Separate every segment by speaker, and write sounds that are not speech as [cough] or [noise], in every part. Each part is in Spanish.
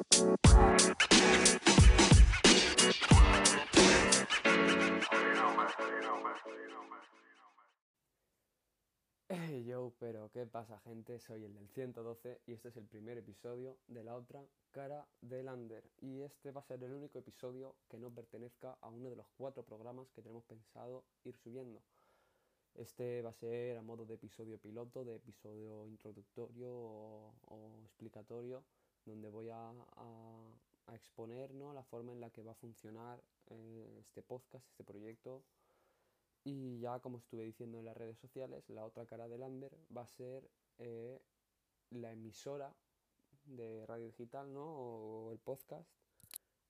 Speaker 1: Hey yo, pero ¿qué pasa gente? Soy el del 112 y este es el primer episodio de la otra cara del Under. Y este va a ser el único episodio que no pertenezca a uno de los cuatro programas que tenemos pensado ir subiendo. Este va a ser a modo de episodio piloto, de episodio introductorio o, explicatorio, donde voy a, exponer la forma en la que va a funcionar eh, este podcast, este proyecto y ya como estuve diciendo en las redes sociales, la otra cara del Under va a ser eh, la emisora de radio digital ¿no? o el podcast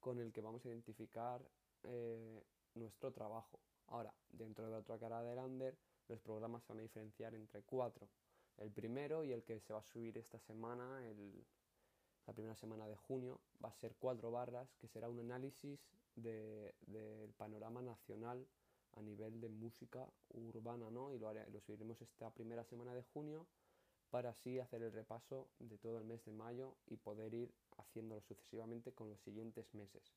Speaker 1: con el que vamos a identificar eh, nuestro trabajo. Ahora, dentro de la otra cara del Under, los programas se van a diferenciar entre cuatro. El primero y el que se va a subir esta semana, la primera semana de junio, va a ser cuatro barras, que será un análisis del panorama nacional a nivel de música urbana, ¿no? Y lo, lo subiremos esta primera semana de junio para así hacer el repaso de todo el mes de mayo y poder ir haciéndolo sucesivamente con los siguientes meses.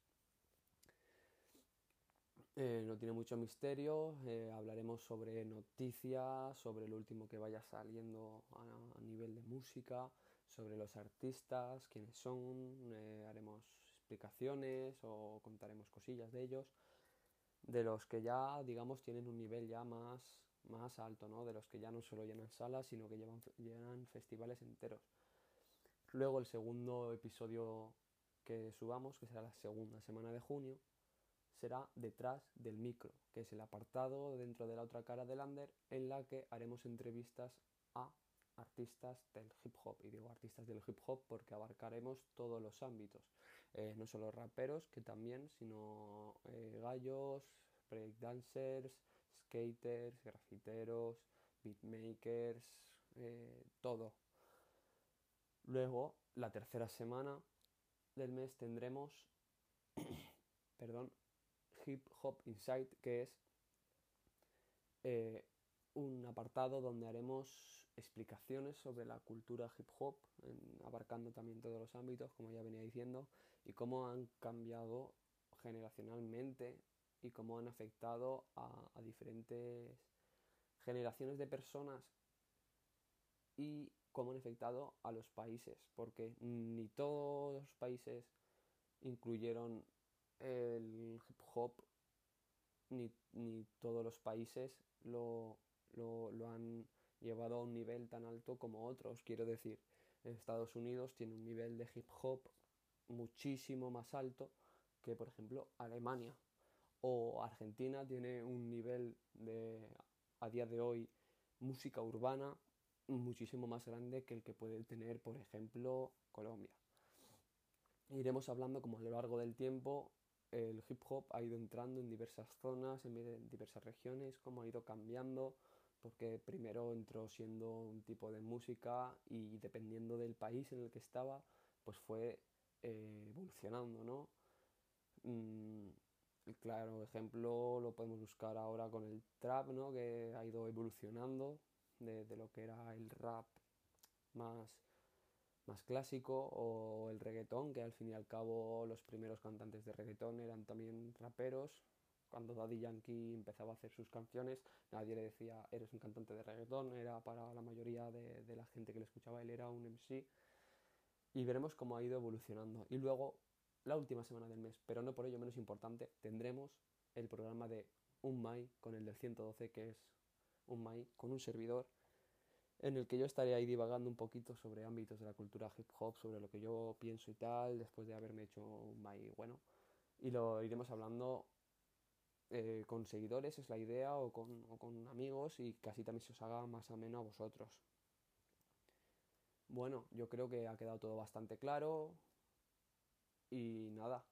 Speaker 1: Eh, no tiene mucho misterio, eh, hablaremos sobre noticias, sobre lo último que vaya saliendo a, nivel de música, sobre los artistas, quiénes son, eh, haremos explicaciones o contaremos cosillas de ellos de los que ya, digamos, tienen un nivel ya más, más alto, ¿no? De los que ya no solo llenan salas, sino que llevan, llenan festivales enteros. Luego el segundo episodio que subamos, que será la segunda semana de junio, será Detrás del micro, que es el apartado dentro de la otra cara del Under en la que haremos entrevistas a artistas del hip hop. Y digo artistas del hip hop porque abarcaremos todos los ámbitos. Eh, no solo raperos, que también, sino eh, gallos, breakdancers, skaters, grafiteros, beatmakers, eh, todo. Luego, la tercera semana del mes tendremos, [coughs] perdón, Hip Hop Insight, que es un apartado donde haremos explicaciones sobre la cultura hip hop, abarcando también todos los ámbitos, como ya venía diciendo, y cómo han cambiado generacionalmente y cómo han afectado a, diferentes generaciones de personas y cómo han afectado a los países, porque ni todos los países incluyeron el hip hop, ni, ni todos los países lo, lo, han llevado a un nivel tan alto como otros. Quiero decir, Estados Unidos tiene un nivel de hip hop muchísimo más alto que, por ejemplo, Alemania. O Argentina tiene un nivel de, a día de hoy, música urbana muchísimo más grande que el que puede tener, por ejemplo, Colombia. Iremos hablando como a lo largo del tiempo el hip hop ha ido entrando en diversas zonas, en diversas regiones, cómo ha ido cambiando, porque primero entró siendo un tipo de música y dependiendo del país en el que estaba, pues fue eh, evolucionando, ¿no? Mm, claro ejemplo lo podemos buscar ahora con el trap, ¿no? Que ha ido evolucionando de lo que era el rap más, más clásico o el reggaetón, que al fin y al cabo los primeros cantantes de reggaetón eran también raperos, cuando Daddy Yankee empezaba a hacer sus canciones, nadie le decía, eres un cantante de reggaetón, era para la mayoría de, la gente que le escuchaba, él era un MC. Y veremos cómo ha ido evolucionando. Y luego, la última semana del mes, pero no por ello menos importante, tendremos el programa de Un Mai con el del 112, que es Un Mai con un servidor, en el que yo estaré ahí divagando un poquito sobre ámbitos de la cultura hip hop, sobre lo que yo pienso y tal, después de haberme hecho un Mai bueno. Y lo iremos hablando eh, con seguidores, es la idea, o con, con amigos, y casi también se os haga más ameno a vosotros. Bueno, yo creo que ha quedado todo bastante claro. Y nada,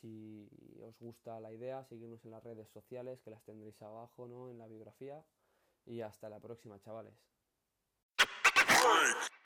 Speaker 1: si os gusta la idea, seguidnos en las redes sociales, que las tendréis abajo, ¿no? En la biografía. Y hasta la próxima, chavales.